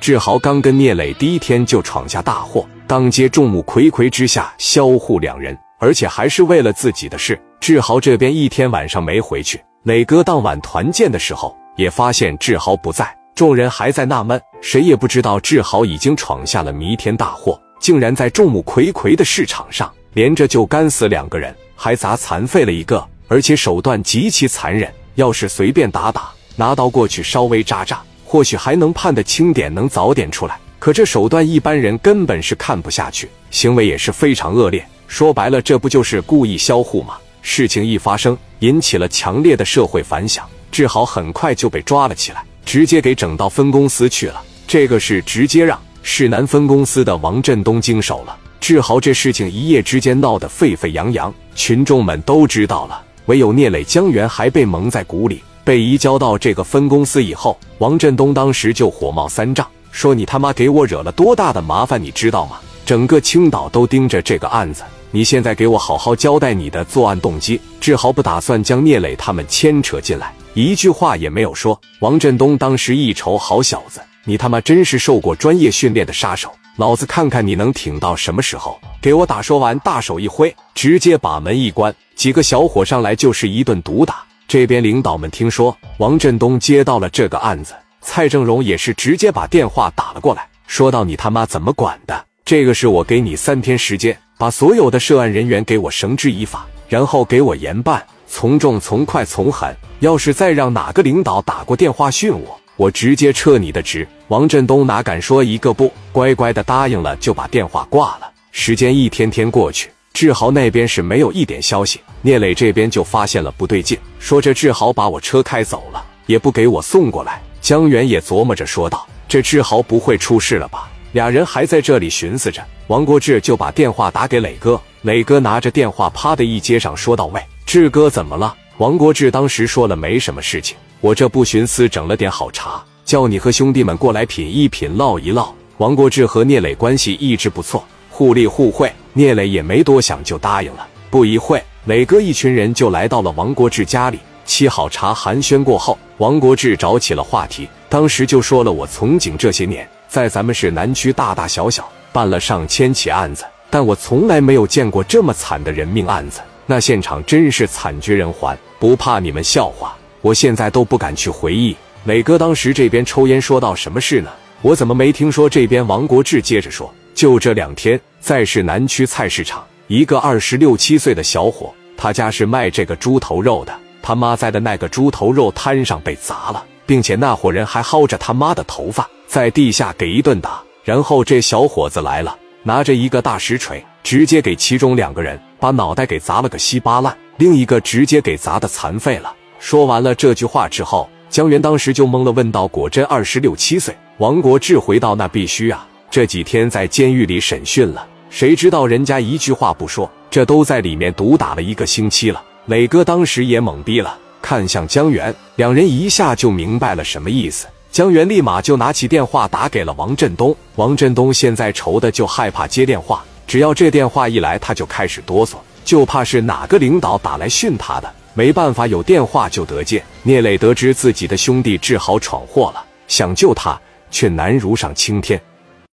志豪刚跟聂磊第一天就闯下大祸，当街众目睽睽之下销户两人，而且还是为了自己的事。志豪这边一天晚上没回去，磊哥当晚团建的时候也发现志豪不在，众人还在纳闷，谁也不知道志豪已经闯下了弥天大祸，竟然在众目睽睽的市场上连着就干死两个人，还砸残废了一个，而且手段极其残忍。要是随便打打，拿刀过去稍微扎扎。或许还能判得轻点，能早点出来。可这手段一般人根本是看不下去，行为也是非常恶劣。说白了，这不就是故意销户吗？事情一发生，引起了强烈的社会反响。志豪很快就被抓了起来，直接给整到分公司去了。这个是直接让市南分公司的王振东经手了。志豪这事情一夜之间闹得沸沸扬扬，群众们都知道了，唯有聂磊、江源还被蒙在鼓里。被移交到这个分公司以后，王振东当时就火冒三丈，说：“你他妈给我惹了多大的麻烦，你知道吗？整个青岛都盯着这个案子，你现在给我好好交代你的作案动机。”志豪不打算将聂磊他们牵扯进来，一句话也没有说。王振东当时一瞅，好小子，你他妈真是受过专业训练的杀手，老子看看你能挺到什么时候！给我打！说完，大手一挥，直接把门一关，几个小伙上来就是一顿毒打。这边领导们听说王振东接到了这个案子，蔡正荣也是直接把电话打了过来，说到：“你他妈怎么管的？这个是我给你三天时间，把所有的涉案人员给我绳之以法，然后给我严办，从重从快从狠。要是再让哪个领导打过电话训我，我直接撤你的职。”王振东哪敢说一个不，乖乖的答应了，就把电话挂了。时间一天天过去。志豪那边是没有一点消息，聂磊这边就发现了不对劲，说这志豪把我车开走了，也不给我送过来。江源也琢磨着说道：“这志豪不会出事了吧？”俩人还在这里寻思着，王国志就把电话打给磊哥。磊哥拿着电话，啪的一接上，说道：“喂，志哥怎么了？”王国志当时说了：“没什么事情，我这不寻思整了点好茶，叫你和兄弟们过来品一品，唠一唠。”王国志和聂磊关系一直不错。互利互惠，聂磊也没多想就答应了。不一会，磊哥一群人就来到了王国志家里，沏好茶寒暄过后，王国志找起了话题，当时就说了：“我从警这些年，在咱们市南区大大小小办了上千起案子，但我从来没有见过这么惨的人命案子，那现场真是惨绝人寰，不怕你们笑话，我现在都不敢去回忆。”磊哥当时这边抽烟说道：“什么事呢？我怎么没听说？”这边王国志接着说。就这两天，在市南区菜市场，一个二十六七岁的小伙，他家是卖这个猪头肉的。他妈在的那个猪头肉摊上被砸了，并且那伙人还薅着他妈的头发，在地下给一顿打。然后这小伙子来了，拿着一个大石锤，直接给其中两个人把脑袋给砸了个稀巴烂，另一个直接给砸的残废了。说完了这句话之后，江源当时就懵了，问道：“果真二十六七岁？”王国志回到：“那必须啊。”这几天在监狱里审讯了，谁知道人家一句话不说，这都在里面毒打了一个星期了。磊哥当时也懵逼了，看向江源，两人一下就明白了什么意思。江源立马就拿起电话打给了王振东。王振东现在愁的就害怕接电话，只要这电话一来，他就开始哆嗦，就怕是哪个领导打来训他的。没办法，有电话就得接。聂磊得知自己的兄弟志豪闯祸了，想救他，却难如上青天。